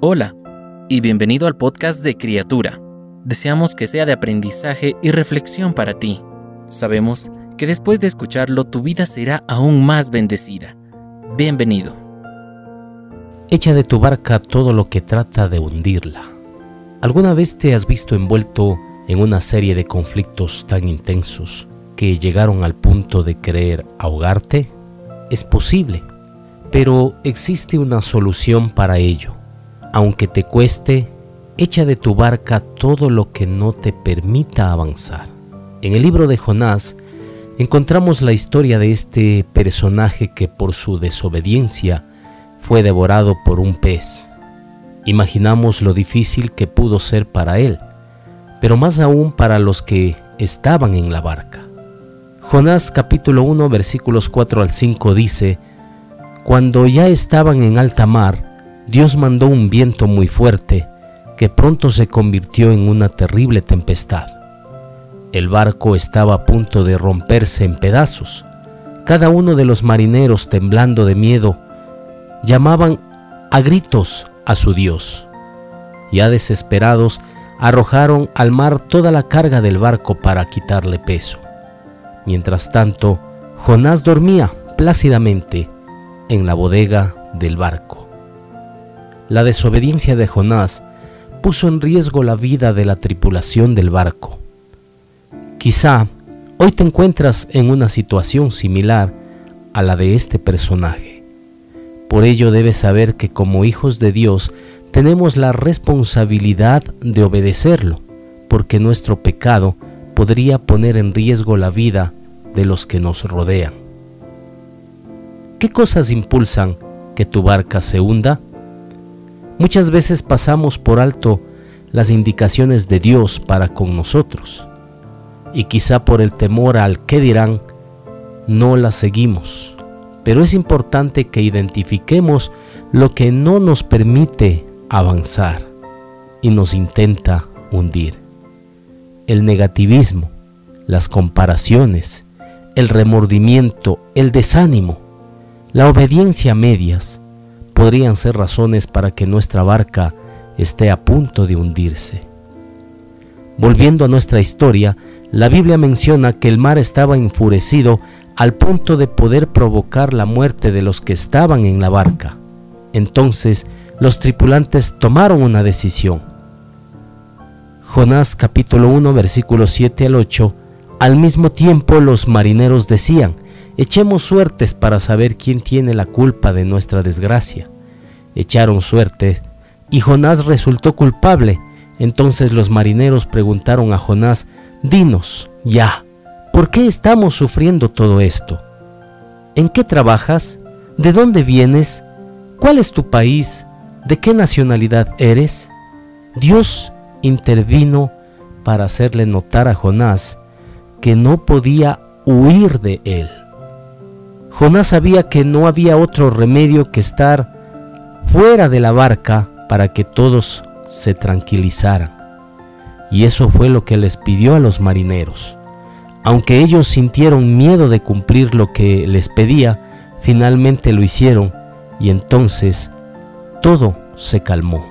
Hola y bienvenido al podcast de Criatura. Deseamos que sea de aprendizaje y reflexión para ti. Sabemos que después de escucharlo tu vida será aún más bendecida. Bienvenido. Echa de tu barca todo lo que trata de hundirla. ¿Alguna vez te has visto envuelto en una serie de conflictos tan intensos que llegaron al punto de querer ahogarte? Es posible, pero existe una solución para ello. Aunque te cueste, echa de tu barca todo lo que no te permita avanzar. En el libro de Jonás encontramos la historia de este personaje que por su desobediencia fue devorado por un pez. Imaginamos lo difícil que pudo ser para él, pero más aún para los que estaban en la barca. Jonás capítulo 1 versículos 4 al 5 dice, Cuando ya estaban en alta mar, Dios mandó un viento muy fuerte que pronto se convirtió en una terrible tempestad. El barco estaba a punto de romperse en pedazos. Cada uno de los marineros, temblando de miedo, llamaban a gritos a su Dios. Ya desesperados, arrojaron al mar toda la carga del barco para quitarle peso. Mientras tanto, Jonás dormía plácidamente en la bodega del barco. La desobediencia de Jonás puso en riesgo la vida de la tripulación del barco. Quizá hoy te encuentras en una situación similar a la de este personaje. Por ello debes saber que como hijos de Dios tenemos la responsabilidad de obedecerlo, porque nuestro pecado podría poner en riesgo la vida de los que nos rodean. ¿Qué cosas impulsan que tu barca se hunda? Muchas veces pasamos por alto las indicaciones de Dios para con nosotros y quizá por el temor al qué dirán, no las seguimos. Pero es importante que identifiquemos lo que no nos permite avanzar y nos intenta hundir. El negativismo, las comparaciones, el remordimiento, el desánimo, la obediencia a medias podrían ser razones para que nuestra barca esté a punto de hundirse. Volviendo a nuestra historia, la Biblia menciona que el mar estaba enfurecido al punto de poder provocar la muerte de los que estaban en la barca. Entonces los tripulantes tomaron una decisión. Jonás capítulo 1 versículos 7 al 8 Al mismo tiempo los marineros decían, echemos suertes para saber quién tiene la culpa de nuestra desgracia. Echaron suertes y Jonás resultó culpable. Entonces los marineros preguntaron a Jonás, Dinos, ya, ¿por qué estamos sufriendo todo esto? ¿En qué trabajas? ¿De dónde vienes? ¿Cuál es tu país? ¿De qué nacionalidad eres? Dios intervino para hacerle notar a Jonás que no podía huir de él. Jonás sabía que no había otro remedio que estar fuera de la barca para que todos se tranquilizaran. Y eso fue lo que les pidió a los marineros. Aunque ellos sintieron miedo de cumplir lo que les pedía, finalmente lo hicieron y entonces todo se calmó.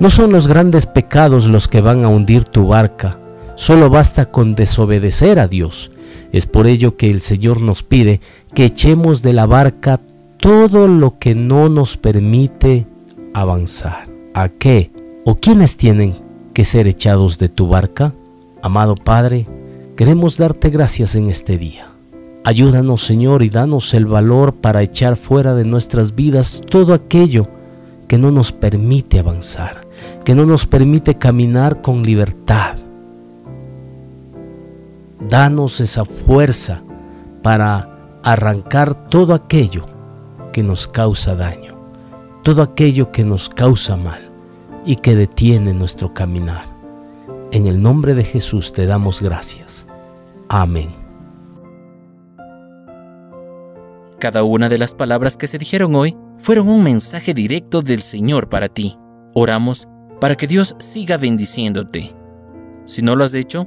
No son los grandes pecados los que van a hundir tu barca, solo basta con desobedecer a Dios. Es por ello que el Señor nos pide que echemos de la barca todo lo que no nos permite avanzar. ¿A qué o quiénes tienen que ser echados de tu barca? Amado Padre, queremos darte gracias en este día. Ayúdanos Señor y danos el valor para echar fuera de nuestras vidas todo aquello que no nos permite avanzar, que no nos permite caminar con libertad. Danos esa fuerza para arrancar todo aquello que nos causa daño, todo aquello que nos causa mal y que detiene nuestro caminar. En el nombre de Jesús te damos gracias. Amén. Cada una de las palabras que se dijeron hoy fueron un mensaje directo del Señor para ti. Oramos para que Dios siga bendiciéndote. Si no lo has hecho,